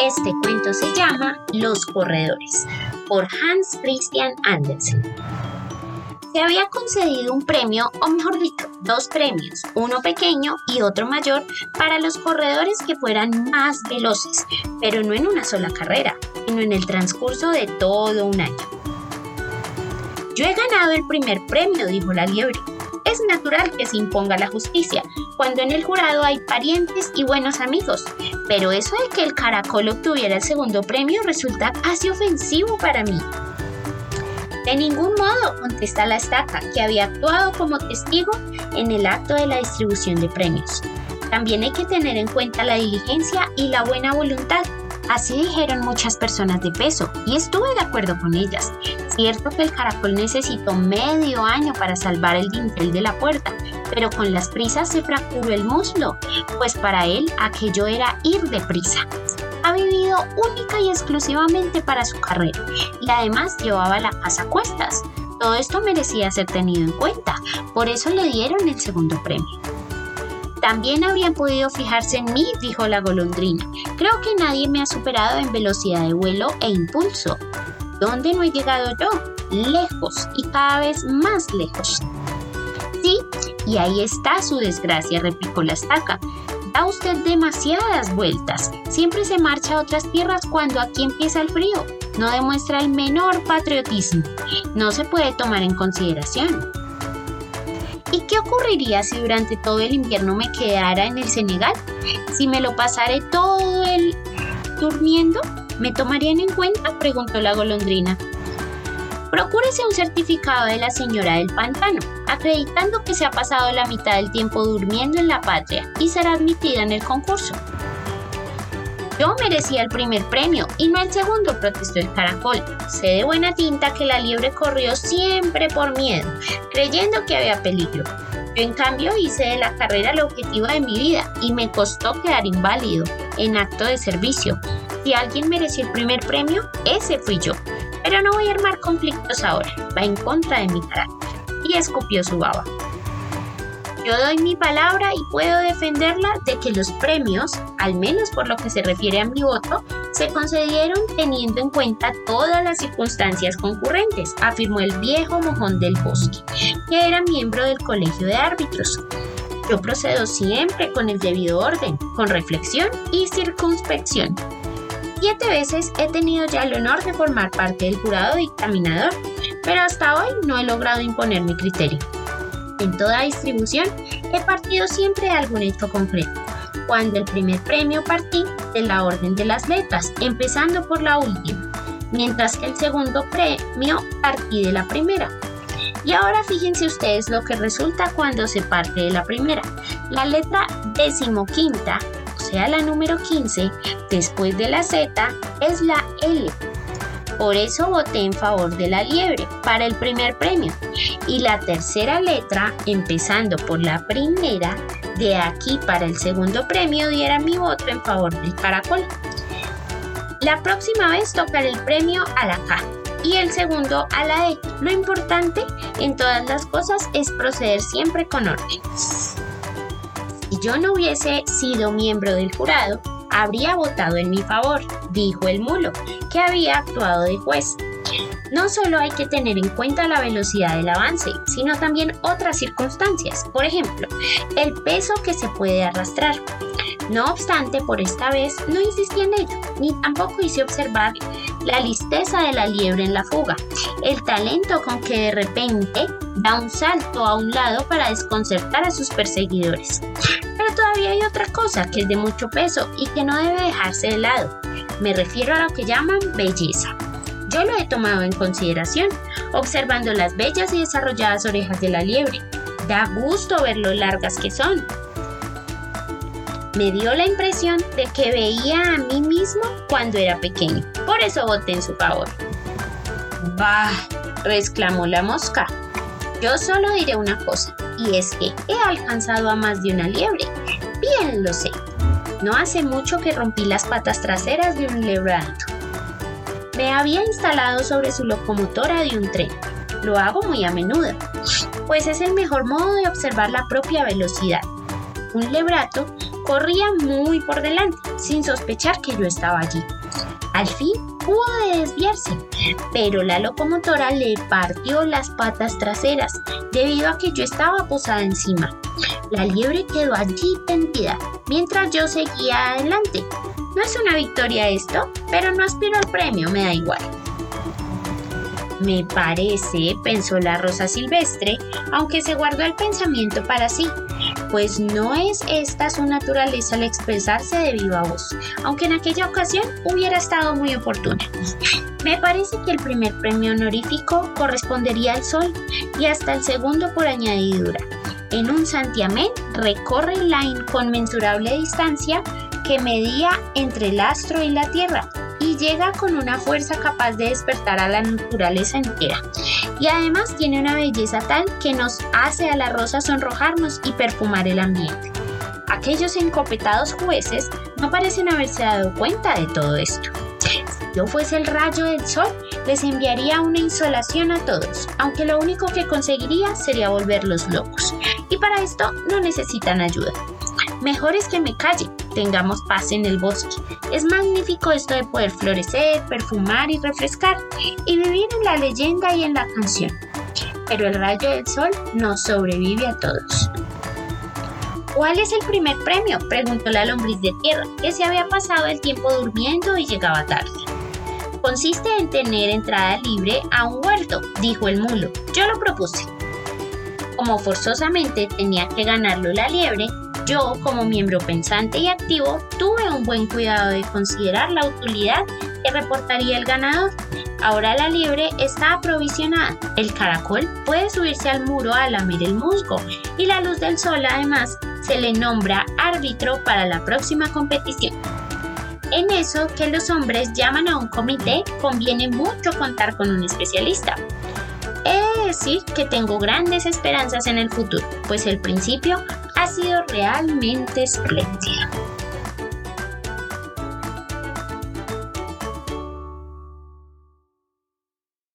Este cuento se llama Los Corredores, por Hans Christian Andersen. Se había concedido un premio, o mejor dicho, dos premios, uno pequeño y otro mayor, para los corredores que fueran más veloces, pero no en una sola carrera, sino en el transcurso de todo un año. Yo he ganado el primer premio, dijo la liebre. Es natural que se imponga la justicia, cuando en el jurado hay parientes y buenos amigos, pero eso de que el caracol obtuviera el segundo premio resulta casi ofensivo para mí. De ningún modo, contesta la estaca, que había actuado como testigo en el acto de la distribución de premios. También hay que tener en cuenta la diligencia y la buena voluntad. Así dijeron muchas personas de peso y estuve de acuerdo con ellas. Cierto que el caracol necesitó medio año para salvar el dintel de la puerta, pero con las prisas se fracturó el muslo, pues para él aquello era ir deprisa. Ha vivido única y exclusivamente para su carrera y además llevaba la casa a cuestas. Todo esto merecía ser tenido en cuenta, por eso le dieron el segundo premio. También habrían podido fijarse en mí, dijo la golondrina. Creo que nadie me ha superado en velocidad de vuelo e impulso. ¿Dónde no he llegado yo? Lejos y cada vez más lejos. Sí, y ahí está su desgracia, replicó la estaca. Da usted demasiadas vueltas. Siempre se marcha a otras tierras cuando aquí empieza el frío. No demuestra el menor patriotismo. No se puede tomar en consideración. ¿Y qué ocurriría si durante todo el invierno me quedara en el Senegal? Si me lo pasaré todo el durmiendo, ¿me tomarían en cuenta? preguntó la golondrina. Procúrese un certificado de la señora del pantano, acreditando que se ha pasado la mitad del tiempo durmiendo en la patria y será admitida en el concurso. Yo merecía el primer premio y no el segundo, protestó el caracol. Sé de buena tinta que la liebre corrió siempre por miedo, creyendo que había peligro. Yo en cambio hice de la carrera el objetivo de mi vida y me costó quedar inválido en acto de servicio. Si alguien mereció el primer premio, ese fui yo. Pero no voy a armar conflictos ahora, va en contra de mi carácter. Y escupió su baba. Yo doy mi palabra y puedo defenderla de que los premios, al menos por lo que se refiere a mi voto, se concedieron teniendo en cuenta todas las circunstancias concurrentes, afirmó el viejo mojón del bosque, que era miembro del colegio de árbitros. Yo procedo siempre con el debido orden, con reflexión y circunspección. Siete veces he tenido ya el honor de formar parte del jurado dictaminador, pero hasta hoy no he logrado imponer mi criterio. En toda distribución he partido siempre de algún hecho concreto. Cuando el primer premio partí de la orden de las letras, empezando por la última, mientras que el segundo premio partí de la primera. Y ahora fíjense ustedes lo que resulta cuando se parte de la primera. La letra decimoquinta, sea la número 15, después de la Z, es la L por eso voté en favor de la liebre para el primer premio. Y la tercera letra, empezando por la primera, de aquí para el segundo premio diera mi voto en favor del caracol. La próxima vez tocaré el premio a la K y el segundo a la E. Lo importante en todas las cosas es proceder siempre con orden. Si yo no hubiese sido miembro del jurado, habría votado en mi favor, dijo el mulo, que había actuado de juez. No solo hay que tener en cuenta la velocidad del avance, sino también otras circunstancias, por ejemplo, el peso que se puede arrastrar. No obstante, por esta vez no insistí en ello, ni tampoco hice observar la listeza de la liebre en la fuga, el talento con que de repente da un salto a un lado para desconcertar a sus perseguidores. Pero todavía hay otra cosa que es de mucho peso y que no debe dejarse de lado. Me refiero a lo que llaman belleza. Yo lo he tomado en consideración, observando las bellas y desarrolladas orejas de la liebre. Da gusto ver lo largas que son. Me dio la impresión de que veía a mí mismo cuando era pequeño. Por eso voté en su favor. Bah, exclamó la mosca. Yo solo diré una cosa, y es que he alcanzado a más de una liebre. Bien lo sé. No hace mucho que rompí las patas traseras de un lebrado. Me había instalado sobre su locomotora de un tren. Lo hago muy a menudo, pues es el mejor modo de observar la propia velocidad. Un lebrato corría muy por delante, sin sospechar que yo estaba allí. Al fin pudo desviarse, pero la locomotora le partió las patas traseras debido a que yo estaba posada encima. La liebre quedó allí tendida mientras yo seguía adelante. No es una victoria esto, pero no aspiro al premio, me da igual. Me parece, pensó la rosa silvestre, aunque se guardó el pensamiento para sí, pues no es esta su naturaleza al expresarse de viva voz, aunque en aquella ocasión hubiera estado muy oportuna. Me parece que el primer premio honorífico correspondería al Sol y hasta el segundo por añadidura. En un santiamén recorre la inconmensurable distancia que medía entre el astro y la Tierra, y llega con una fuerza capaz de despertar a la naturaleza entera. Y además tiene una belleza tal que nos hace a la rosa sonrojarnos y perfumar el ambiente. Aquellos encopetados jueces no parecen haberse dado cuenta de todo esto. Si yo fuese el rayo del sol, les enviaría una insolación a todos, aunque lo único que conseguiría sería volverlos locos. Y para esto no necesitan ayuda. Mejor es que me calle, tengamos paz en el bosque. Es magnífico esto de poder florecer, perfumar y refrescar, y vivir en la leyenda y en la canción. Pero el rayo del sol no sobrevive a todos. ¿Cuál es el primer premio? preguntó la lombriz de tierra, que se había pasado el tiempo durmiendo y llegaba tarde. Consiste en tener entrada libre a un huerto, dijo el mulo. Yo lo propuse. Como forzosamente tenía que ganarlo la liebre, yo, como miembro pensante y activo, tuve un buen cuidado de considerar la utilidad que reportaría el ganador. Ahora la liebre está aprovisionada. El caracol puede subirse al muro a lamer el musgo y la luz del sol además se le nombra árbitro para la próxima competición. En eso que los hombres llaman a un comité conviene mucho contar con un especialista. He de decir que tengo grandes esperanzas en el futuro, pues el principio ha sido realmente espléndido.